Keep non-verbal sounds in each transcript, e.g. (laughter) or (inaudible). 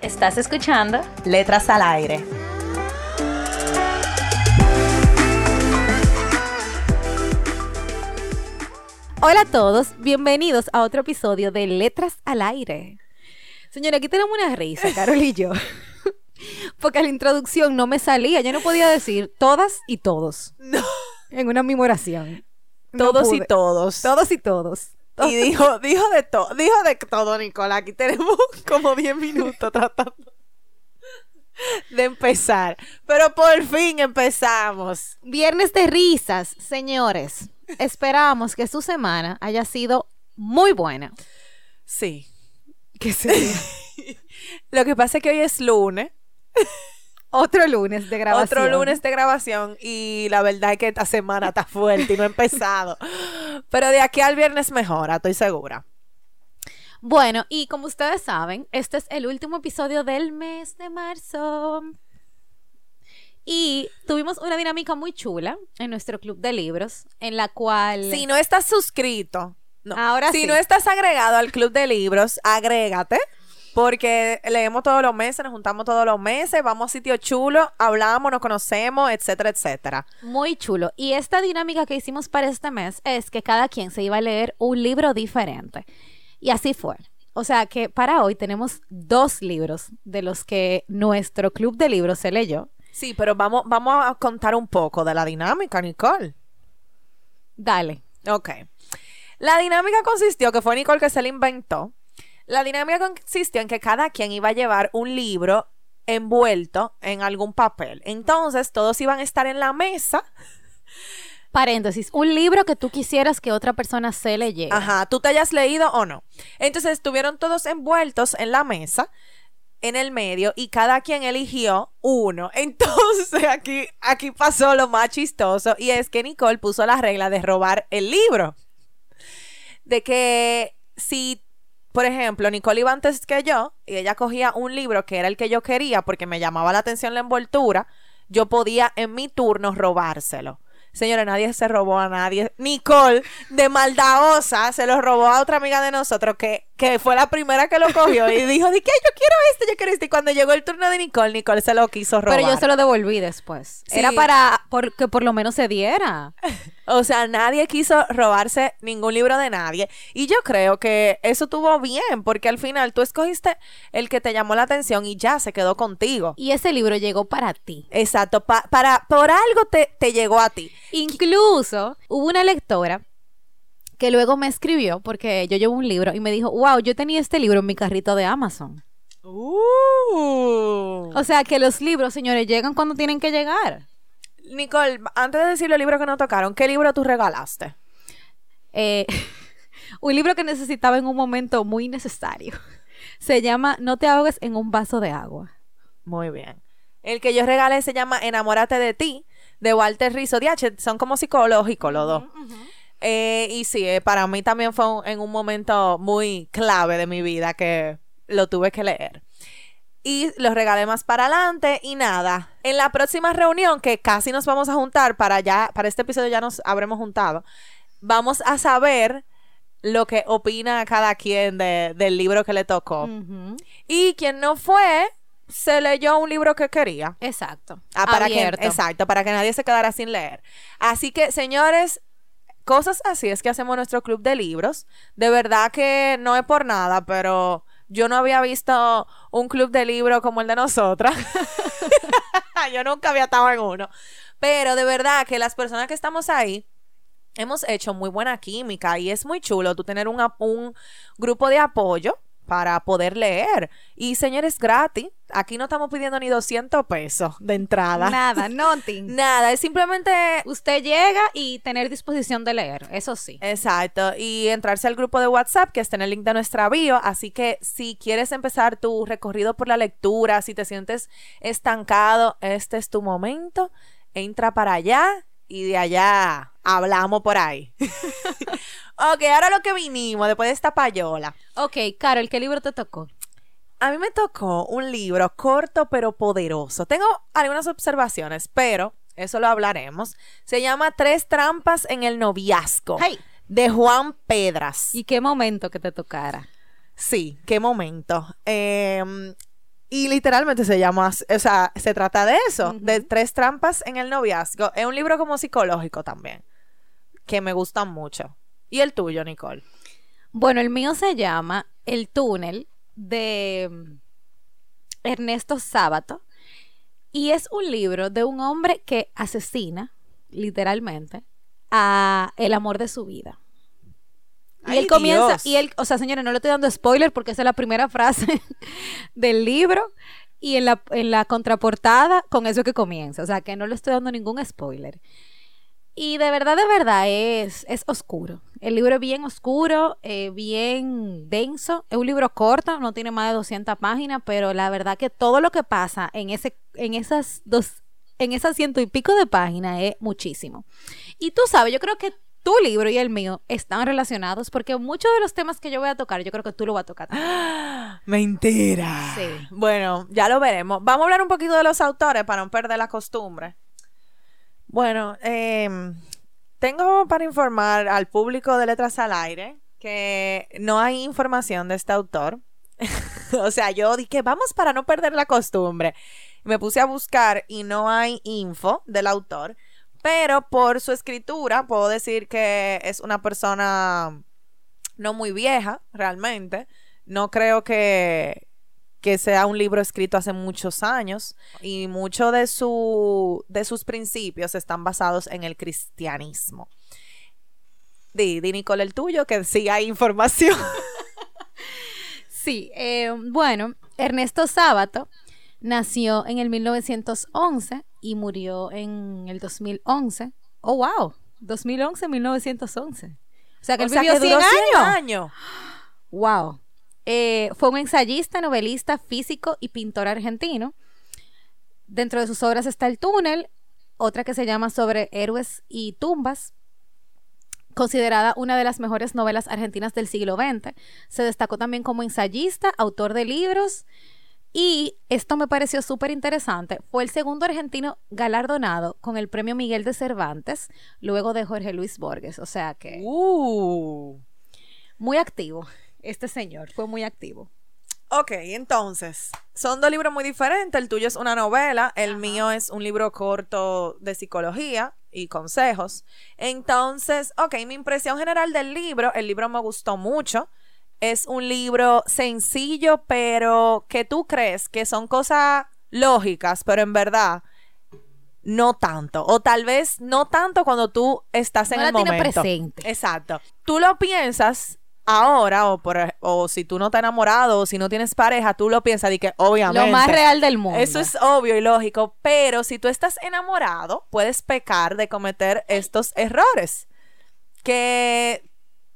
¿Estás escuchando? Letras al aire. Hola a todos, bienvenidos a otro episodio de Letras al Aire. Señora, aquí tenemos una risa, (laughs) Carol y yo. Porque la introducción no me salía, yo no podía decir todas y todos. No. En una misma oración. No Todos y todos. Todos y todos. Y dijo, dijo de todo, dijo de todo, Nicola. Aquí tenemos (laughs) como 10 minutos tratando de empezar. Pero por fin empezamos. Viernes de risas, señores. Esperamos que su semana haya sido muy buena. Sí. Que sería (laughs) Lo que pasa es que hoy es lunes. Otro lunes de grabación. Otro lunes de grabación y la verdad es que esta semana está fuerte y no ha empezado. Pero de aquí al viernes mejora, estoy segura. Bueno, y como ustedes saben, este es el último episodio del mes de marzo. Y tuvimos una dinámica muy chula en nuestro club de libros, en la cual... Si no estás suscrito, no. Ahora si sí. no estás agregado al club de libros, agrégate. Porque leemos todos los meses, nos juntamos todos los meses, vamos a sitios chulos, hablamos, nos conocemos, etcétera, etcétera. Muy chulo. Y esta dinámica que hicimos para este mes es que cada quien se iba a leer un libro diferente. Y así fue. O sea que para hoy tenemos dos libros de los que nuestro club de libros se leyó. Sí, pero vamos, vamos a contar un poco de la dinámica, Nicole. Dale. Ok. La dinámica consistió, que fue Nicole que se la inventó. La dinámica consistió en que cada quien iba a llevar un libro envuelto en algún papel. Entonces, todos iban a estar en la mesa. Paréntesis, un libro que tú quisieras que otra persona se leyera. Ajá, tú te hayas leído o no. Entonces, estuvieron todos envueltos en la mesa, en el medio, y cada quien eligió uno. (laughs) Entonces, aquí, aquí pasó lo más chistoso, y es que Nicole puso la regla de robar el libro. De que si, por ejemplo, Nicole iba antes que yo, y ella cogía un libro que era el que yo quería porque me llamaba la atención la envoltura, yo podía en mi turno robárselo. Señora, nadie se robó a nadie. Nicole, de maldadosa, se lo robó a otra amiga de nosotros que, que fue la primera que lo cogió y dijo, ¿de qué? Yo quiero este, yo quiero este. Y cuando llegó el turno de Nicole, Nicole se lo quiso robar. Pero yo se lo devolví después. Sí. Era para por- que por lo menos se diera. (laughs) O sea, nadie quiso robarse ningún libro de nadie. Y yo creo que eso estuvo bien, porque al final tú escogiste el que te llamó la atención y ya se quedó contigo. Y ese libro llegó para ti. Exacto, pa- para, por algo te, te llegó a ti. Incluso hubo una lectora que luego me escribió porque yo llevo un libro y me dijo, wow, yo tenía este libro en mi carrito de Amazon. Uh. O sea que los libros, señores, llegan cuando tienen que llegar. Nicole, antes de decir los libros que nos tocaron, ¿qué libro tú regalaste? Eh, (laughs) un libro que necesitaba en un momento muy necesario. (laughs) Se llama No te ahogues en un vaso de agua. Muy bien. El que yo regalé se llama Enamórate de ti, de Walter Rizzo Diache. Son como psicológicos los dos. Eh, y sí, eh, para mí también fue un- en un momento muy clave de mi vida que lo tuve que leer. Y los regalé más para adelante y nada. En la próxima reunión, que casi nos vamos a juntar para ya, para este episodio ya nos habremos juntado, vamos a saber lo que opina cada quien de- del libro que le tocó. Y quien no fue, se leyó un libro que quería. Exacto. Ah, para que, Abierto. exacto, para que nadie se quedara sin leer. Así que, señores, cosas así es que hacemos nuestro club de libros. De verdad que no es por nada, pero yo no había visto un club de libros como el de nosotras. (laughs) yo nunca había estado en uno. Pero de verdad que las personas que estamos ahí hemos hecho muy buena química y es muy chulo tú tener un, un grupo de apoyo para poder leer. Y señores, gratis. Aquí no estamos pidiendo ni 200 pesos de entrada. Nada, (laughs) nothing. Nada, es simplemente Usted llega y tener disposición de leer, eso sí. Exacto, y entrarse al grupo de WhatsApp que está en el link de nuestra bio, así que si quieres empezar tu recorrido por la lectura, si te sientes estancado, este es tu momento, entra para allá y de allá hablamos por ahí. (laughs) (laughs) ok, ahora lo que vinimos después de esta payola. Ok, Carol, ¿qué libro te tocó? A mí me tocó un libro corto pero poderoso. Tengo algunas observaciones, pero eso lo hablaremos. Se llama Tres trampas en el noviazgo. Hey. De Juan Pedras. ¿Y qué momento que te tocara? Sí, qué momento. Eh, y literalmente se llama, o sea, se trata de eso, de tres trampas en el noviazgo. Es un libro como psicológico también, que me gustan mucho. ¿Y el tuyo, Nicole? Bueno, el mío se llama El túnel de Ernesto Sábato y es un libro de un hombre que asesina, literalmente, a el amor de su vida. Y Ay, él comienza, Dios. y él, o sea, señores, no le estoy dando spoiler porque esa es la primera frase (laughs) del libro y en la, en la contraportada con eso que comienza, o sea, que no le estoy dando ningún spoiler. Y de verdad, de verdad, es, es oscuro. El libro es bien oscuro, eh, bien denso. Es un libro corto, no tiene más de 200 páginas, pero la verdad que todo lo que pasa en, ese, en esas dos, en esas ciento y pico de páginas es muchísimo. Y tú sabes, yo creo que tu libro y el mío están relacionados porque muchos de los temas que yo voy a tocar, yo creo que tú lo vas a tocar. también. (gasps) Mentira. Sí. Bueno, ya lo veremos. Vamos a hablar un poquito de los autores para no perder la costumbre. Bueno, eh, tengo para informar al público de Letras al Aire que no hay información de este autor. (laughs) o sea, yo dije, vamos para no perder la costumbre. Me puse a buscar y no hay info del autor, pero por su escritura puedo decir que es una persona no muy vieja, realmente. No creo que, que sea un libro escrito hace muchos años y muchos de, su, de sus principios están basados en el cristianismo. Di, di Nicole el tuyo, que sí hay información. (laughs) Sí, eh, bueno, Ernesto Sábato nació en el 1911 y murió en el 2011. Oh, wow, 2011-1911. O sea que él O sea, vivió que 100 duró 100 años. años. Wow. Eh, fue un ensayista, novelista, físico y pintor argentino. Dentro de sus obras está El túnel, otra que se llama Sobre héroes y tumbas, considerada una de las mejores novelas argentinas del siglo XX. Se destacó también como ensayista, autor de libros y esto me pareció súper interesante. Fue el segundo argentino galardonado con el premio Miguel de Cervantes, luego de Jorge Luis Borges. O sea que Uh. muy activo. Este señor fue muy activo. Ok, entonces, son dos libros muy diferentes. El tuyo es una novela, el mío es un libro corto de psicología y consejos. Entonces, ok, mi impresión general del libro, el libro me gustó mucho. Es un libro sencillo, pero que tú crees que son cosas lógicas, pero en verdad no tanto. O tal vez no tanto cuando tú estás en el la tiene momento. presente. Exacto. Tú lo piensas ahora, o, por, o si tú no estás enamorado, o si no tienes pareja, tú lo piensas y que obviamente. Lo más real del mundo. Eso es obvio y lógico, pero si tú estás enamorado, puedes pecar de cometer estos errores. Que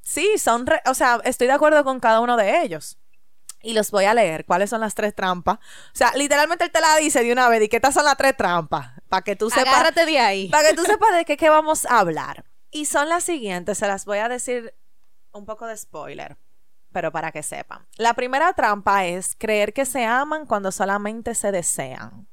sí, son, re- o sea, estoy de acuerdo con cada uno de ellos. Y los voy a leer. ¿Cuáles son las tres trampas? O sea, literalmente él te la dice de una vez. ¿Y qué estas son las tres trampas? Para que tú sepas. Agárrate de ahí. Para que tú (laughs) sepas de qué, qué vamos a hablar. Y son las siguientes, se las voy a decir un poco de spoiler, pero para que sepan. La primera trampa es creer que se aman cuando solamente se desean.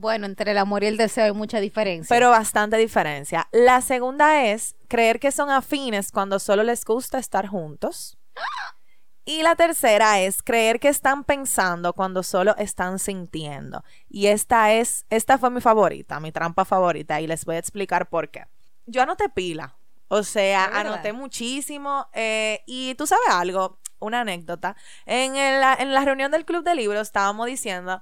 Bueno, entre el amor y el deseo hay mucha diferencia. Pero bastante diferencia. La segunda es creer que son afines cuando solo les gusta estar juntos. Y la tercera es creer que están pensando cuando solo están sintiendo. Y esta es, esta fue mi favorita, mi trampa favorita, y les voy a explicar por qué. Yo anoté pila. O sea, anoté muchísimo. eh, y tú sabes algo, una anécdota. En la, en la reunión del club de libros estábamos diciendo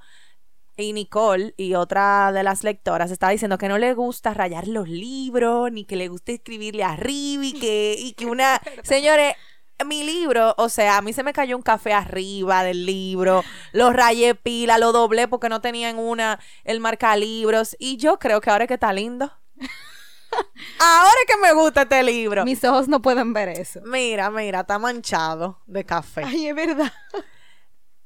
y Nicole y otra de las lectoras estaba diciendo que no le gusta rayar los libros, ni que le gusta escribirle arriba y que, y que una... (laughs) Señores, mi libro, o sea, a mí se me cayó un café arriba del libro, lo rayé pila, lo doblé porque no tenía en una el marca libros y yo creo que ahora que está lindo. (laughs) ahora que me gusta este libro. Mis ojos no pueden ver eso. Mira, mira, está manchado de café. Ay, es verdad.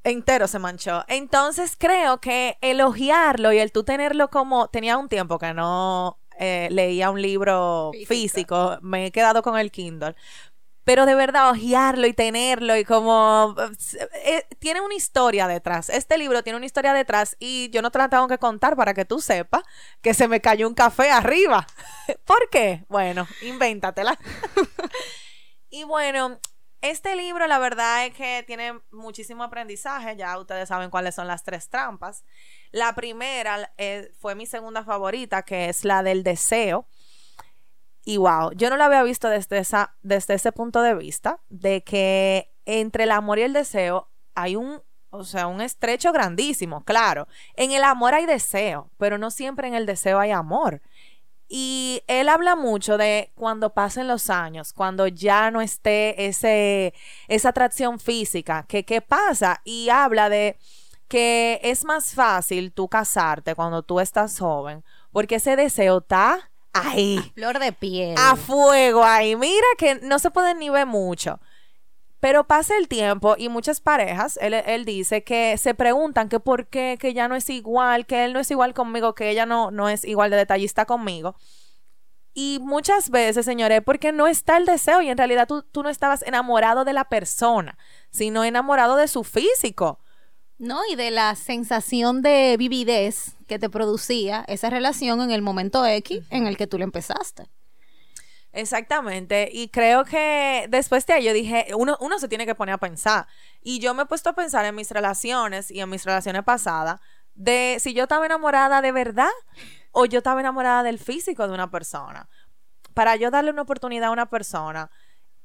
Entero se manchó. Entonces creo que elogiarlo y el tú tenerlo como... Tenía un tiempo que no eh, leía un libro Físico. físico, me he quedado con el Kindle. Pero de verdad, ojearlo y tenerlo y como... eh, tiene una historia detrás. Este libro tiene una historia detrás y yo no te la tengo que contar para que tú sepas que se me cayó un café arriba. (laughs) ¿Por qué? Bueno, invéntatela. (laughs) y bueno, este libro la verdad es que tiene muchísimo aprendizaje. Ya ustedes saben cuáles son las tres trampas. La primera eh, fue mi segunda favorita, que es la del deseo. Y wow, yo no la había visto desde, desde ese punto de vista, de que entre el amor y el deseo hay un, o sea, un estrecho grandísimo, claro. En el amor hay deseo, pero no siempre en el deseo hay amor. Y él habla mucho de cuando pasen los años, cuando ya no esté ese, esa atracción física, que qué pasa. Y habla de que es más fácil tú casarte cuando tú estás joven, porque ese deseo está ahí Flor de piel. a fuego ahí. Mira que no se puede ni ver mucho. Pero pasa el tiempo y muchas parejas, él, dice que se preguntan que por qué, que ya no es igual, que él no es igual conmigo, que ella no, no es igual de detallista conmigo. Y muchas veces, señores, porque no está el deseo y en realidad tú, tú no estabas enamorado de la persona, sino enamorado de su físico. ¿no? Y de la sensación de vividez que te producía esa relación en el momento X en el que tú le empezaste. Exactamente, y creo que después de ahí yo dije, uno, uno se tiene que poner a pensar, y yo me he puesto a pensar en mis relaciones y en mis relaciones pasadas, de si yo estaba enamorada de verdad o yo estaba enamorada del físico de una persona. Para yo darle una oportunidad a una persona,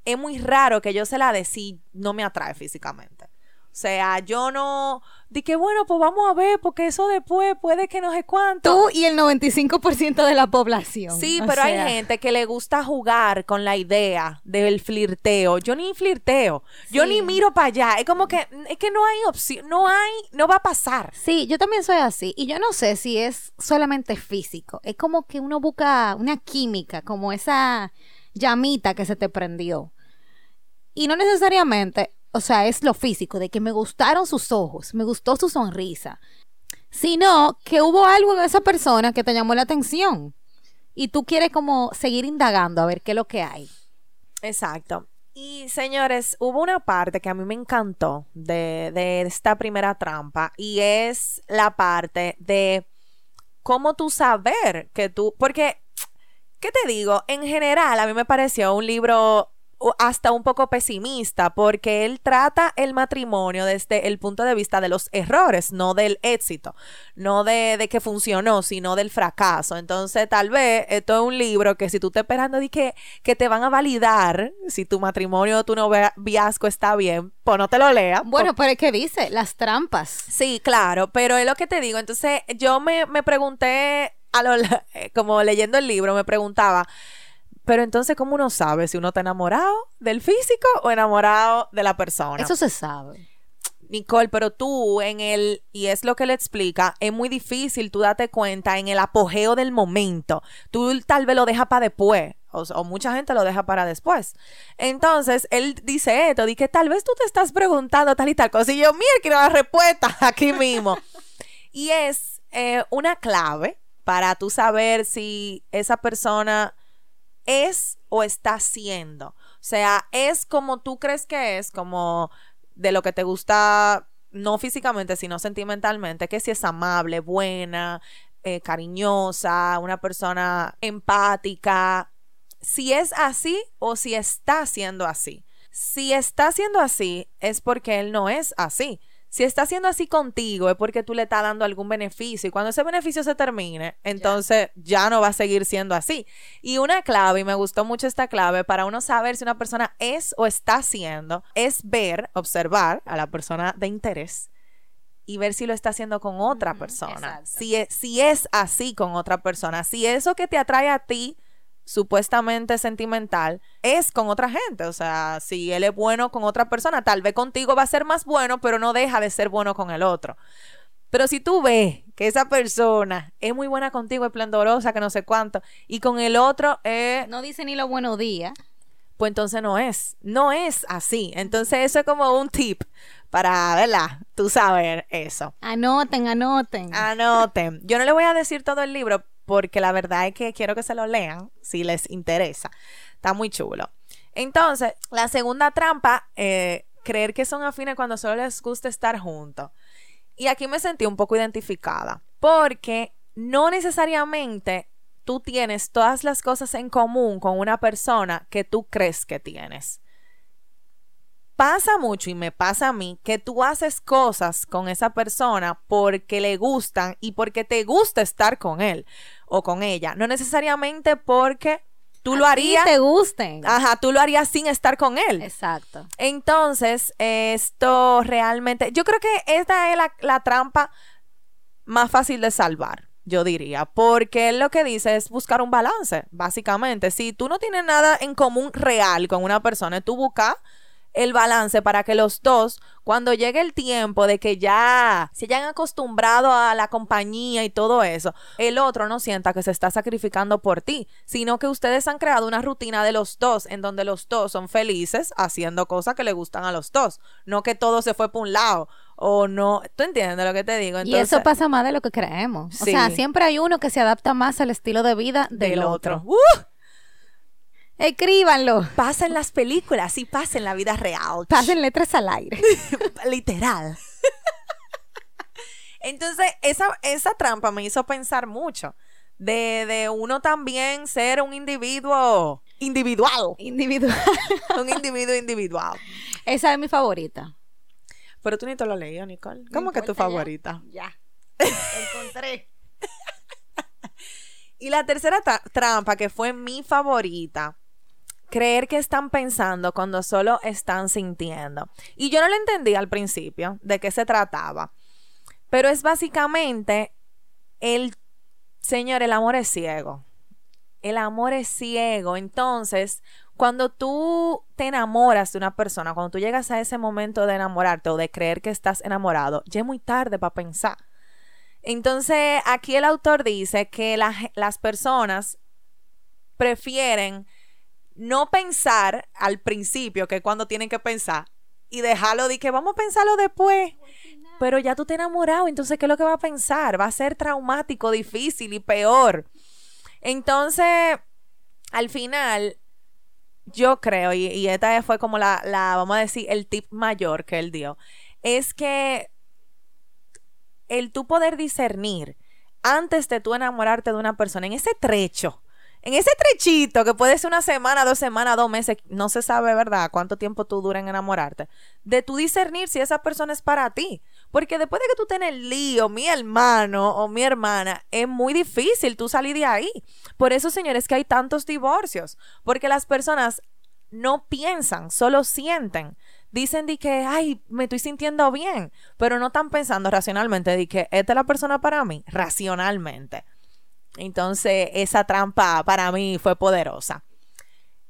es muy raro que yo se la dé si no me atrae físicamente. O sea, yo no, di que bueno, pues vamos a ver, porque eso después puede que no sé cuánto. Tú y el 95% de la población. Sí, pero sea, hay gente que le gusta jugar con la idea del flirteo. Yo ni flirteo. Yo ni miro para allá. Es como que es que no hay opción, no hay, no va a pasar. Sí, yo también soy así. Y yo no sé si es solamente físico. Es como que uno busca una química, como esa llamita que se te prendió. Y no necesariamente, o sea, es lo físico, de que me gustaron sus ojos, me gustó su sonrisa. Sino que hubo algo en esa persona que te llamó la atención. Y tú quieres como seguir indagando a ver qué es lo que hay. Exacto. Y señores, hubo una parte que a mí me encantó de, de esta primera trampa y es la parte de cómo tú saber que tú, porque, ¿qué te digo? En general, a mí me pareció un libro hasta un poco pesimista porque él trata el matrimonio desde el punto de vista de los errores, no del éxito, no de, de que funcionó, sino del fracaso. Entonces, tal vez esto es un libro que si tú estás esperando de que, que te van a validar si tu matrimonio o tu noviazgo está bien, pues no te lo leas. Bueno, pero es que dice, las trampas. Sí, claro, pero es lo que te digo. Entonces, yo me, me pregunté, a lo, eh, como leyendo el libro, me preguntaba, pero entonces, ¿cómo uno sabe si uno está enamorado del físico o enamorado de la persona? Eso se sabe. Nicole, pero tú en el, y es lo que le explica, es muy difícil tú date cuenta en el apogeo del momento. Tú tal vez lo dejas para después, o, o mucha gente lo deja para después. Entonces, él dice esto, di que tal vez tú te estás preguntando tal y tal cosa, y yo, mira, quiero la respuesta (laughs) aquí mismo. y es eh, una clave para tú saber si esa persona es o está siendo. O sea, es como tú crees que es, como de lo que te gusta, no físicamente, sino sentimentalmente, que si es amable, buena, eh, cariñosa, una persona empática. Si es así o si está siendo así. Si está siendo así, es porque él no es así. Si está siendo así contigo, es porque tú le estás dando algún beneficio. Y cuando ese beneficio se termine, entonces ya no va a seguir siendo así. Y una clave, y me gustó mucho esta clave, para uno saber si una persona es o está siendo, es ver, observar a la persona de interés y ver si lo está haciendo con otra persona. exacto. Si es, si es así con otra persona. Si eso que te atrae a ti supuestamente sentimental es con otra gente. O sea, si él es bueno con otra persona, tal vez contigo va a ser más bueno, pero no deja de ser bueno con el otro. Pero si tú ves que esa persona es muy buena contigo, esplendorosa, que no sé cuánto, y con el otro es... No dice ni los buenos días. Pues entonces no es, no es así. Entonces eso es como un tip para, ¿verdad? Tú saber eso. Anoten, anoten. Anoten. Yo no le voy a decir todo el libro porque la verdad es que quiero que se lo lean si les interesa. Está muy chulo. Entonces, la segunda trampa, eh, creer que son afines cuando solo les gusta estar juntos. Y aquí me sentí un poco identificada, porque no necesariamente tú tienes todas las cosas en común con una persona que tú crees que tienes. Pasa mucho y me pasa a mí que tú haces cosas con esa persona porque le gustan y porque te gusta estar con él o con ella, no necesariamente porque tú lo harías. te gusten. Ajá, tú lo harías sin estar con él. Exacto. Entonces, esto realmente, yo creo que esta es la, la trampa más fácil de salvar, yo diría, porque él lo que dice es buscar un balance, básicamente. Si tú no tienes nada en común real con una persona, tú buscas el balance para que los dos, cuando llegue el tiempo de que ya se hayan acostumbrado a la compañía y todo eso, el otro no sienta que se está sacrificando por ti, sino que ustedes han creado una rutina de los dos en donde los dos son felices haciendo cosas que le gustan a los dos, no que todo se fue por un lado o no, ¿tú entiendes lo que te digo? y eso pasa más de lo que creemos. O sea, siempre hay uno que se adapta más al estilo de vida del, otro. ¡Uh! Escríbanlo. Pasen las películas y pasen la vida real. Pasen letras al aire. (laughs) Literal. Entonces, esa, esa trampa me hizo pensar mucho. De, de, uno también ser un individuo individual. Individual. (laughs) un individuo individual. Esa es mi favorita. Pero tú ni te lo leído, Nicole. ¿Cómo que tu favorita? Ya. (laughs) Encontré. y la tercera trampa, que fue mi favorita, creer que están pensando cuando solo están sintiendo. Y yo no lo entendí al principio de qué se trataba. Pero es básicamente el, Señor, el amor es ciego. El amor es ciego. Entonces, cuando tú te enamoras de una persona, cuando tú llegas a ese momento de enamorarte o de creer que estás enamorado, ya es muy tarde para pensar. Entonces, aquí el autor dice que las personas prefieren no pensar al principio, que es cuando tienen que pensar, y dejarlo de que vamos a pensarlo después. Pero ya tú te enamorado, entonces, ¿qué es lo que va a pensar? Va a ser traumático, difícil y peor. Entonces, al final, yo creo, y, esta fue como la, la, vamos a decir, el tip mayor que él dio, es que el tú poder discernir antes de tú enamorarte de una persona, en ese trecho, en ese trechito, que puede ser una semana, dos semanas, dos meses, no se sabe, ¿verdad?, cuánto tiempo tú dura en enamorarte, de tú discernir si esa persona es para ti. Porque después de que tú el lío, mi hermano o mi hermana, es muy difícil tú salir de ahí. Por eso, señores, que hay tantos divorcios. Porque las personas no piensan, solo sienten. Dicen de que, ay, me estoy sintiendo bien, pero no están pensando racionalmente de que esta es la persona para mí, racionalmente. Entonces, esa trampa para mí fue poderosa.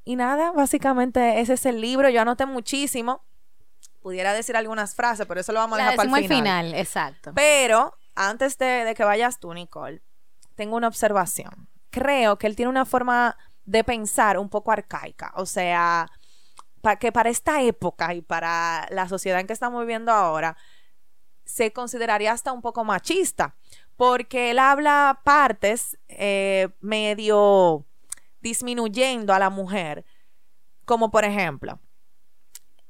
Y nada, básicamente ese es el libro. Yo anoté muchísimo. Pudiera decir algunas frases, pero eso lo vamos a dejar para el final. final. Exacto. Pero antes de, que vayas tú, Nicole, tengo una observación. Creo que él tiene una forma de pensar un poco arcaica. O sea, que para esta época y para la sociedad en que estamos viviendo ahora, se consideraría hasta un poco machista porque él habla partes eh, medio disminuyendo a la mujer, como por ejemplo,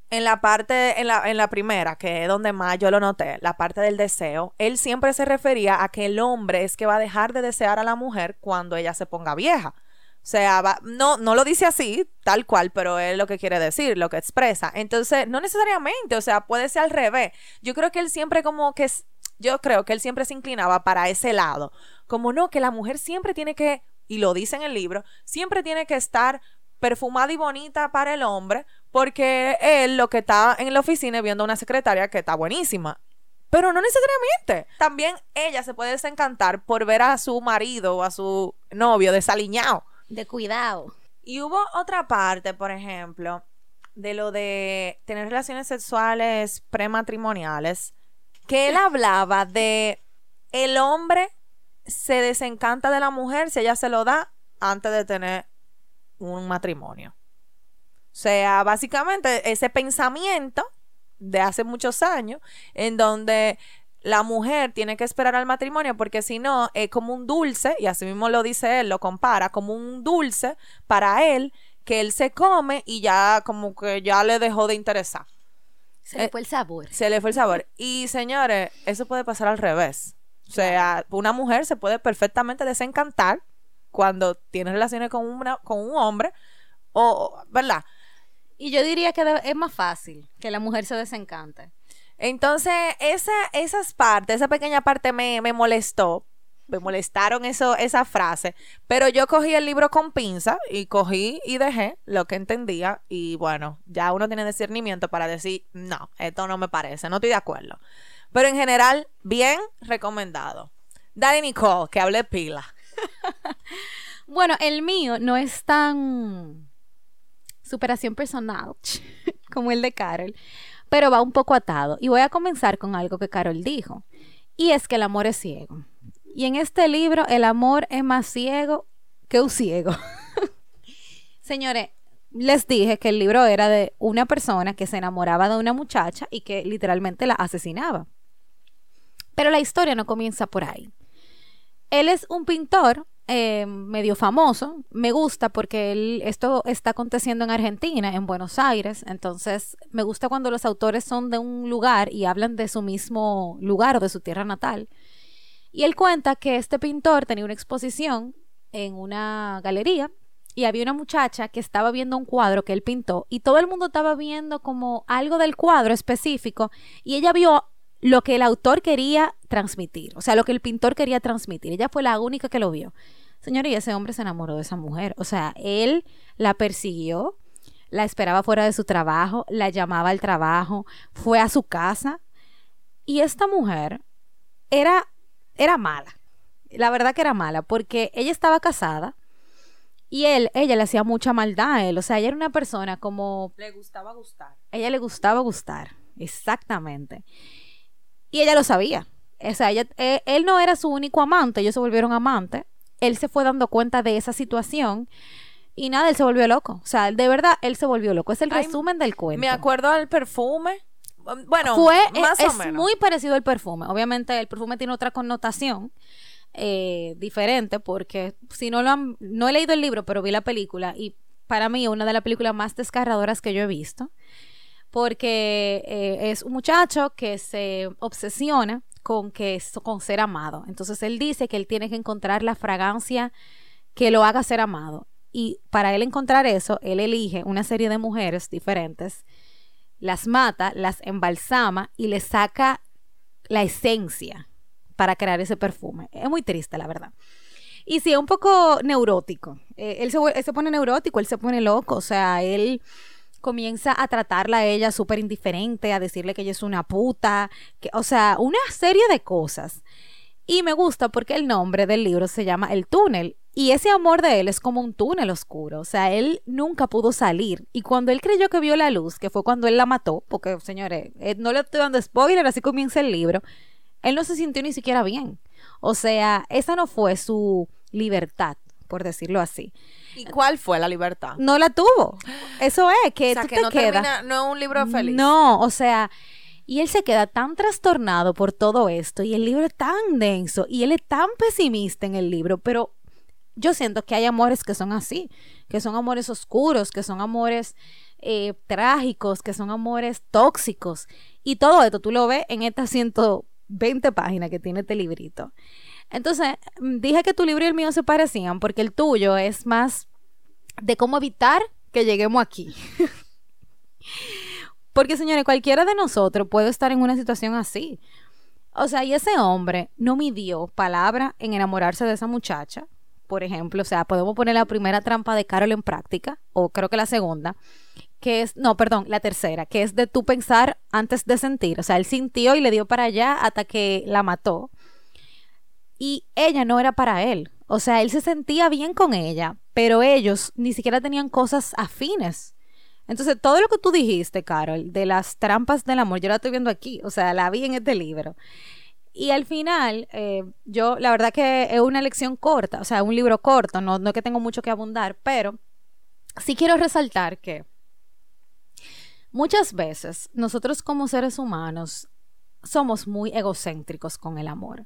en la parte, en la, en la primera, que es donde más yo lo noté, la parte del deseo, él siempre se refería a que el hombre es que va a dejar de desear a la mujer cuando ella se ponga vieja. O sea, no, no lo dice así, tal cual, pero es lo que quiere decir, lo que expresa. Entonces, no necesariamente, o sea, puede ser al revés. Yo creo que él siempre como que yo creo que él siempre se inclinaba para ese lado. Como no, que la mujer siempre tiene que, y lo dice en el libro, siempre tiene que estar perfumada y bonita para el hombre, porque él lo que está en la oficina viendo a una secretaria que está buenísima. Pero no necesariamente. También ella se puede desencantar por ver a su marido o a su novio desaliñado. De cuidado. Y hubo otra parte, por ejemplo, de lo de tener relaciones sexuales prematrimoniales, que él hablaba de el hombre se desencanta de la mujer si ella se lo da antes de tener un matrimonio. O sea, básicamente ese pensamiento de hace muchos años en donde la mujer tiene que esperar al matrimonio porque si no es como un dulce, y así mismo lo dice él, lo compara, como un dulce para él que él se come y ya como que ya le dejó de interesar. Se le Eh, fue el sabor. Se le fue el sabor. Y señores, eso puede pasar al revés. O sea, una mujer se puede perfectamente desencantar cuando tiene relaciones con, una, con un hombre, o, ¿verdad? Y yo diría que es más fácil que la mujer se desencante. Entonces, esa, esas partes, esa pequeña parte me, me molestó. Me molestaron eso, esa frase. Pero yo cogí el libro con pinza y cogí y dejé lo que entendía. Y bueno, ya uno tiene discernimiento para decir, no, esto no me parece, no estoy de acuerdo. Pero en general, bien recomendado. Dale Nicole, que hable pila. (laughs) Bueno, el mío no es tan superación personal (laughs) como el de Carol, pero va un poco atado. Y voy a comenzar con algo que Carol dijo, y es que el amor es ciego. Y en este libro el amor es más ciego que un ciego. (laughs) Señores, les dije que el libro era de una persona que se enamoraba de una muchacha y que literalmente la asesinaba. Pero la historia no comienza por ahí. Él es un pintor eh, medio famoso. Me gusta porque él, esto está aconteciendo en Argentina, en Buenos Aires. Entonces, me gusta cuando los autores son de un lugar y hablan de su mismo lugar o de su tierra natal. Y él cuenta que este pintor tenía una exposición en una galería y había una muchacha que estaba viendo un cuadro que él pintó y todo el mundo estaba viendo como algo del cuadro específico y ella vio lo que el autor quería transmitir, o sea, lo que el pintor quería transmitir. Ella fue la única que lo vio. Señora, y ese hombre se enamoró de esa mujer. O sea, él la persiguió, la esperaba fuera de su trabajo, la llamaba al trabajo, fue a su casa. Y esta mujer era, era mala. La verdad que era mala, porque ella estaba casada y él, ella le hacía mucha maldad a él. O sea, ella era una persona como Le gustaba gustar. ella le gustaba gustar, exactamente. Y ella lo sabía. O sea, ella- eh, él no era su único amante, ellos se volvieron amantes. Él se fue dando cuenta de esa situación y nada, él se volvió loco. O sea, de verdad, él se volvió loco. Es el Ay, resumen del cuento. Me acuerdo del perfume. Bueno, Fue, más es, o es muy parecido al perfume. Obviamente, el perfume tiene otra connotación eh, diferente porque si no lo han, no he leído el libro, pero vi la película y para mí una de las películas más desgarradoras que yo he visto porque eh, es un muchacho que se obsesiona con que con ser amado. Entonces él dice que él tiene que encontrar la fragancia que lo haga ser amado. Y para él encontrar eso, él elige una serie de mujeres diferentes, las mata, las embalsama y le saca la esencia para crear ese perfume. Es muy triste, la verdad. Y sí, es un poco neurótico. Eh, él, se, pone neurótico, él se pone loco. O sea, él comienza a tratarla a ella súper indiferente, a decirle que ella es una puta, que, o sea, una serie de cosas. Y me gusta porque el nombre del libro se llama El túnel. Y ese amor de él es como un túnel oscuro. O sea, él nunca pudo salir. Y cuando él creyó que vio la luz, que fue cuando él la mató, porque, señores, eh, no le estoy dando spoiler, así comienza el libro, él no se sintió ni siquiera bien. O sea, esa no fue su libertad, por decirlo así. ¿Y cuál fue la libertad? No la tuvo. Eso es, que o sea, tú que te no quedas. termina, no es un libro feliz. No, o sea, y él se queda tan trastornado por todo esto y el libro es tan denso y él es tan pesimista en el libro, pero yo siento que hay amores que son así, que son amores oscuros, que son amores eh, trágicos, que son amores tóxicos y todo esto tú lo ves en estas 120 páginas que tiene este librito. Entonces, mm, dije que tu libro y el mío se parecían porque el tuyo es más de cómo evitar que lleguemos aquí. (laughs) Porque, señores, cualquiera de nosotros puede estar en una situación así. O sea, y ese hombre no midió palabra en enamorarse de esa muchacha. Por ejemplo, o sea, podemos poner la primera trampa de Carol en práctica, o creo que la segunda, que es, no, perdón, la tercera, que es de tú pensar antes de sentir. O sea, él sintió y le dio para allá hasta que la mató. y ella no era para él. O sea, él se sentía bien con ella, pero ellos ni siquiera tenían cosas afines. Entonces, todo lo que tú dijiste, Carol, de las trampas del amor, yo la estoy viendo aquí, o sea, la vi en este libro. Y al final, eh, yo, la verdad que es una lección corta, o sea, un libro corto, no, no es que tengo mucho que abundar, pero sí quiero resaltar que muchas veces nosotros como seres humanos somos muy egocéntricos con el amor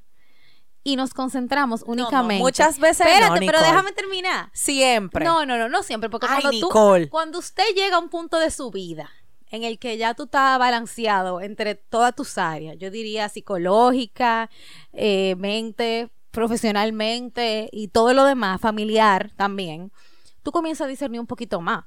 y nos concentramos únicamente. muchas veces Espérate, no, pero déjame terminar. Siempre. No, no, no, no siempre, porque Ay, cuando tú, cuando usted llega a un punto de su vida en el que ya tú estás balanceado entre todas tus áreas, yo diría psicológica, eh, mente, profesionalmente y todo lo demás, familiar también, tú comienzas a discernir un poquito más.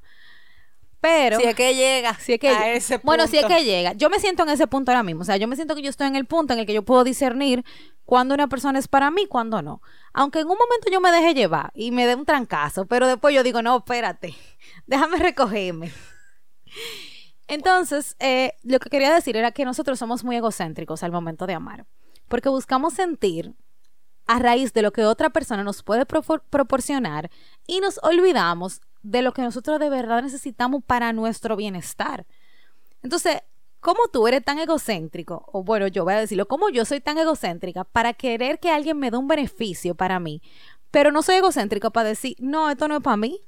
Pero Si es que llega si es que a ese bueno, si es punto. que llega. Yo me siento en ese punto ahora mismo. O sea, yo me siento que yo estoy en el punto en el que yo puedo discernir cuándo una persona es para mí cuándo no. Aunque en un momento yo me deje llevar y me dé un trancazo, pero después yo digo, no, espérate, (laughs) déjame recogerme. Entonces, eh, lo que quería decir era que nosotros somos muy egocéntricos al momento de amar, porque buscamos sentir a raíz de lo que otra persona nos puede proporcionar y nos olvidamos de lo que nosotros de verdad necesitamos para nuestro bienestar. Entonces, ¿cómo tú eres tan egocéntrico? O bueno, yo voy a decirlo, ¿cómo yo soy tan egocéntrica para querer que alguien me dé un beneficio para mí? Pero no soy egocéntrico para decir, no, esto no es para mí.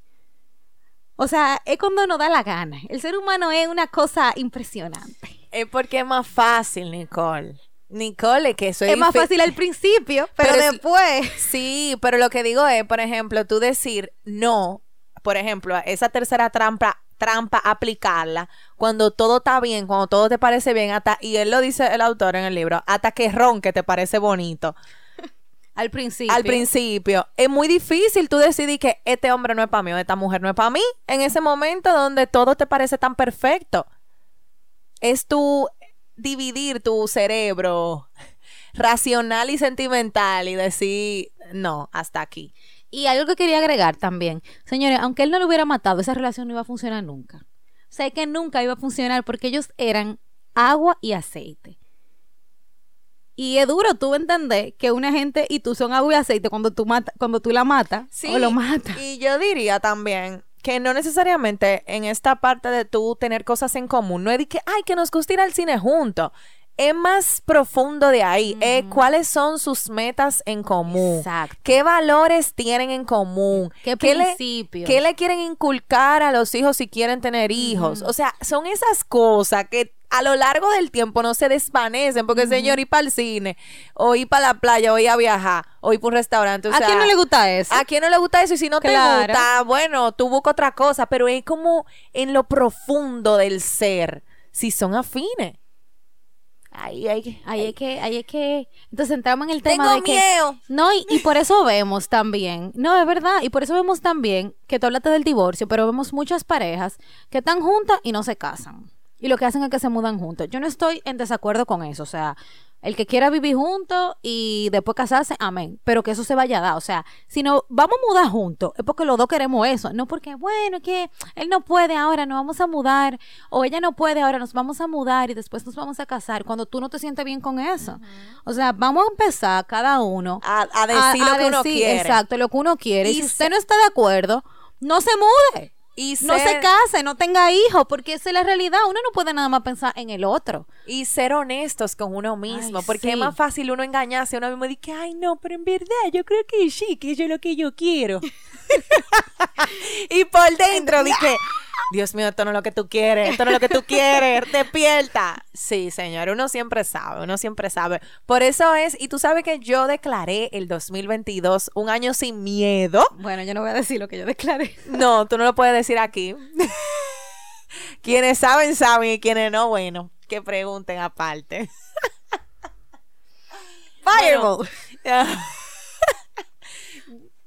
O sea, es cuando nos da la gana. El ser humano es una cosa impresionante. Es porque es más fácil, Nicole. Nicole, es que eso es, Es más fácil al principio, (laughs) pero, Pero es- después... Sí, pero lo que digo es, por ejemplo, tú decir no, por ejemplo, esa tercera trampa trampa aplicarla cuando todo está bien, cuando todo te parece bien, hasta y él lo dice el autor en el libro, hasta que ronque te parece bonito. Al principio. Al principio, es muy difícil tú decidir que este hombre no es para mí o esta mujer no es para mí en ese momento donde todo te parece tan perfecto. Es tu dividir tu cerebro (laughs) racional y sentimental y decir, no, hasta aquí. Y algo que quería agregar también, señores, aunque él no lo hubiera matado, esa relación no iba a funcionar nunca. O sea, que nunca iba a funcionar porque ellos eran agua y aceite. Y es duro tú entender que una gente y tú son agua y aceite cuando tú mata, cuando tú la matas o lo matas. Y yo diría también que no necesariamente en esta parte de tú tener cosas en común, no es de que, ay, que nos gusta ir al cine juntos. Es más profundo de ahí. es cuáles son sus metas en común. Exacto. ¿Qué valores tienen en común? ¿Qué le- principios? ¿Qué le quieren inculcar a los hijos si quieren tener hijos? O sea, son esas cosas que a lo largo del tiempo no se desvanecen. Porque, señor, ir para el cine, o ir para la playa, o ir a viajar, o ir para un restaurante. o ¿A sea, quién no le gusta eso? ¿A quién no le gusta eso? Y si no Claro. te gusta, bueno, tú busca otra cosa, pero es como en lo profundo del ser, si son afines. Ahí hay que... Ahí es que, ahí es que, entonces entramos en el tema Tengo de que miedo. no y, y por eso vemos también, no es verdad, y por eso vemos también que tú hablaste del divorcio, pero vemos muchas parejas que están juntas y no se casan y lo que hacen es que se mudan juntos. Yo no estoy en desacuerdo con eso, o sea, el que quiera vivir juntos y después casarse, amén, pero que eso se vaya a dar, o sea, si no vamos a mudar juntos es porque los dos queremos eso, no porque bueno que él no puede ahora, nos vamos a mudar o ella no puede ahora, nos vamos a mudar y después nos vamos a casar cuando tú no te sientes bien con eso. O sea, vamos a empezar cada uno A, a decir lo que uno quiere. Exacto, lo que uno quiere. Y, Y si se- usted no está de acuerdo, no se mude. Y No se case, no tenga hijos, porque esa es la realidad. Uno no puede nada más pensar en el otro. Y ser honestos con uno mismo, Ay, porque sí. es más fácil uno engañarse a uno mismo y decir, ay, no, pero en verdad yo creo que sí, que eso es lo que yo quiero. (laughs) y por dentro dije, Dios mío, esto no es lo que tú quieres, esto no es lo que tú quieres, (laughs) despierta. Sí, señor, uno siempre sabe, uno siempre sabe. Por eso es, y tú sabes que yo declaré el 2022 un año sin miedo. Bueno, yo no voy a decir lo que yo declaré. (laughs) No, tú no lo puedes decir aquí. (laughs) quienes saben, saben y quienes no, bueno, que pregunten aparte. Fireball.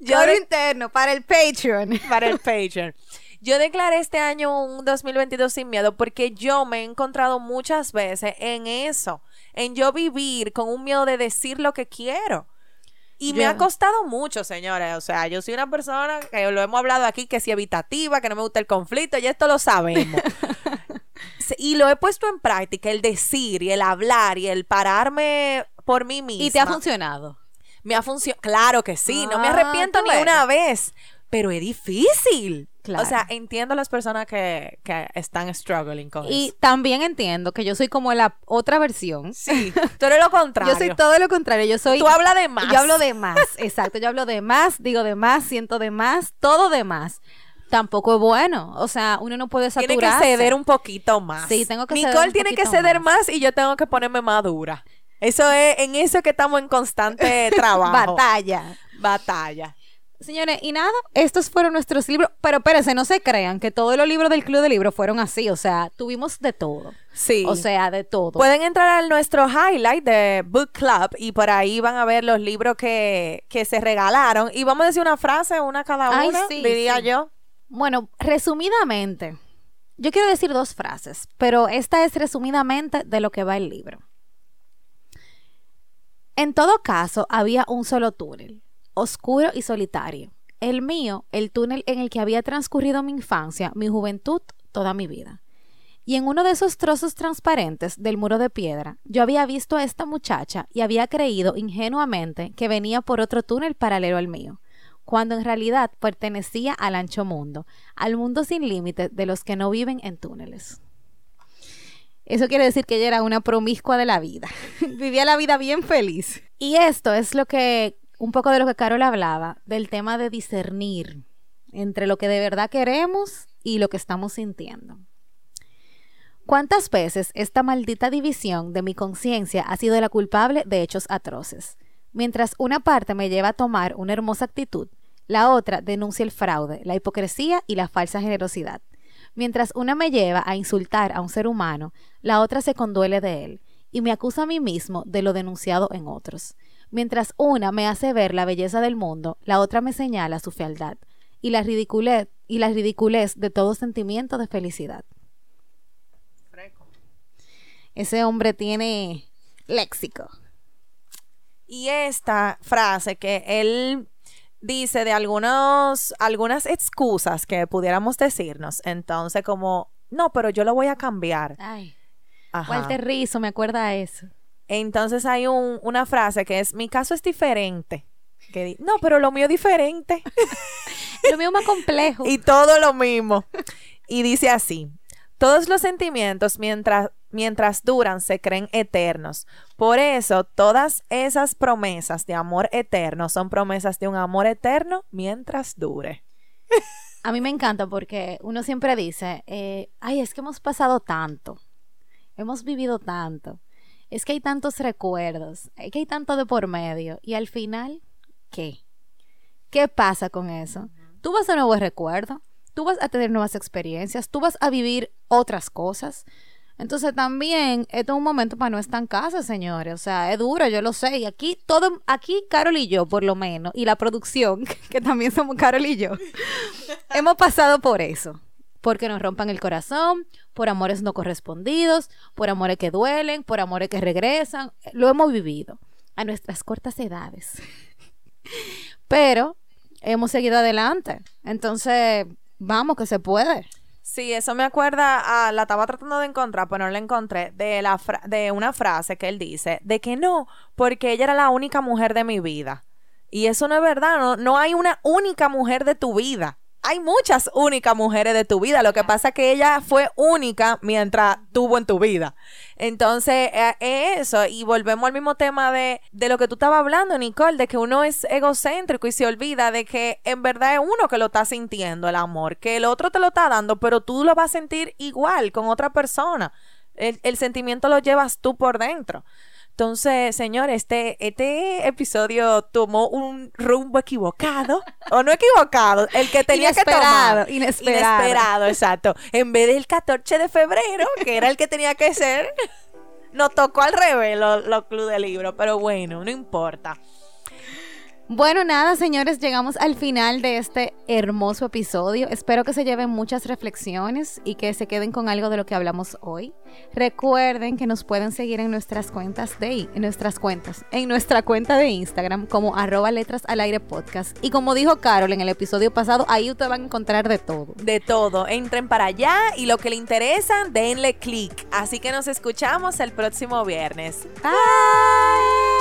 De- interno para el Patreon. (laughs) para el Patreon. Yo declaré este año un 2022 sin miedo porque yo me he encontrado muchas veces en eso, en yo vivir con un miedo de decir lo que quiero. Y me ha costado mucho, señores. O sea, yo soy una persona que lo hemos hablado aquí, que es evitativa, que no me gusta el conflicto, y esto lo sabemos. (laughs) Y lo he puesto en práctica, el decir y el hablar y el pararme por mí misma. Y te ha funcionado. Me ha funcionado. Claro que sí, no me Ah, arrepiento ni ves. una vez. Pero es difícil. Claro. O sea, entiendo a las personas que, que están struggling con Y eso. también entiendo que yo soy como la otra versión. Sí, tú eres lo contrario. (laughs) Yo soy todo lo contrario. Yo soy. Tú hablas de más. Yo hablo de más, (laughs) exacto. Yo hablo de más, digo de más, siento de más, todo de más. Tampoco es bueno. O sea, uno no puede Tiene saturarse. que ceder un poquito más. Sí, tengo que Nicole ceder un tiene que ceder más. más. y yo tengo que ponerme más dura. Eso es, en eso es que estamos en constante (laughs) trabajo. Batalla. Batalla. Señores, y nada, estos fueron nuestros libros. Pero espérense, no se crean que todos los libros del Club de Libros fueron así. O sea, tuvimos de todo. Sí. O sea, de todo. Pueden entrar a nuestro highlight de Book Club y por ahí van a ver los libros que, que se regalaron. Y vamos a decir una frase, una cada Ay, una, sí, diría sí. yo. Bueno, resumidamente, yo quiero decir dos frases, pero esta es resumidamente de lo que va el libro. En todo caso, había un solo túnel, oscuro y solitario. El mío, el túnel en el que había transcurrido mi infancia, mi juventud, toda mi vida. Y en uno de esos trozos transparentes del muro de piedra, yo había visto a esta muchacha y había creído ingenuamente que venía por otro túnel paralelo al mío, cuando en realidad pertenecía al ancho mundo, al mundo sin límites de los que no viven en túneles. Eso quiere decir que ella era una promiscua de la vida. (laughs) Vivía la vida bien feliz. Y esto es lo que, un poco de lo que Carol hablaba, del tema de discernir entre lo que de verdad queremos y lo que estamos sintiendo. ¿Cuántas veces esta maldita división de mi conciencia ha sido la culpable de hechos atroces? Mientras una parte me lleva a tomar una hermosa actitud, la otra denuncia el fraude, la hipocresía y la falsa generosidad. Mientras una me lleva a insultar a un ser humano, la otra se conduele de él y me acusa a mí mismo de lo denunciado en otros. Mientras una me hace ver la belleza del mundo, la otra me señala su fealdad y la ridiculez, y la ridiculez de todo sentimiento de felicidad. Ese hombre tiene léxico. Y esta frase que él dice de algunos, algunas excusas que pudiéramos decirnos. Entonces, como, no, pero yo lo voy a cambiar. Ay, Ajá. Walter Rizzo, me acuerda a eso. Entonces hay un- una frase que es, mi caso es diferente. Que no, pero lo mío es diferente. (laughs) Lo mío más complejo. y todo lo mismo. Y dice así, todos los sentimientos mientras, mientras duran se creen eternos. Por eso todas esas promesas de amor eterno son promesas de un amor eterno mientras dure. (laughs) A mí me encanta porque uno siempre dice, eh, ay, es que hemos pasado tanto, hemos vivido tanto, es que hay tantos recuerdos, es que hay tanto de por medio, y al final, ¿qué? ¿Qué pasa con eso? Tú vas a nuevos recuerdos, tú vas a tener nuevas experiencias, tú vas a vivir otras cosas. Entonces también esto es un momento para no estancarse, señores. O sea, es duro, yo lo sé. Y aquí todo, aquí Carol y yo, por lo menos, y la producción, (laughs) que también somos Carol y yo, (laughs) hemos pasado por eso. Porque nos rompan el corazón, por amores no correspondidos, por amores que duelen, por amores que regresan. Lo hemos vivido a nuestras cortas edades. (laughs) Pero hemos seguido adelante. Entonces, vamos, que se puede. Sí, eso me acuerda, a, la estaba tratando de encontrar, pero no la encontré, de, la fra- de una frase que él dice, de que no, porque ella era la única mujer de mi vida. Y eso no es verdad, no, no hay una única mujer de tu vida. Hay muchas únicas mujeres de tu vida. Lo que pasa es que ella fue única mientras tuvo en tu vida. Entonces, eh, es eso. Y volvemos al mismo tema de, de lo que tú estabas hablando, Nicole, de que uno es egocéntrico y se olvida de que en verdad es uno que lo está sintiendo el amor, que el otro te lo está dando, pero tú lo vas a sentir igual con otra persona. El, el sentimiento lo llevas tú por dentro. Entonces, señor, este, este episodio tomó un rumbo equivocado, o no equivocado, el que tenía que tomar. inesperado. Inesperado, exacto. En vez del 14 de febrero, que era el que tenía que ser, nos tocó al revés los lo club de libro, pero bueno, no importa. Bueno, nada, señores, llegamos al final de este hermoso episodio. Espero que se lleven muchas reflexiones y que se queden con algo de lo que hablamos hoy. Recuerden que nos pueden seguir en nuestras cuentas de en nuestras cuentas, en nuestra cuenta de Instagram como arroba letras al aire podcast. Y como dijo Carol en el episodio pasado, ahí ustedes van a encontrar de todo. De todo, entren para allá y lo que le interesa, denle click. Así que nos escuchamos el próximo viernes. Bye.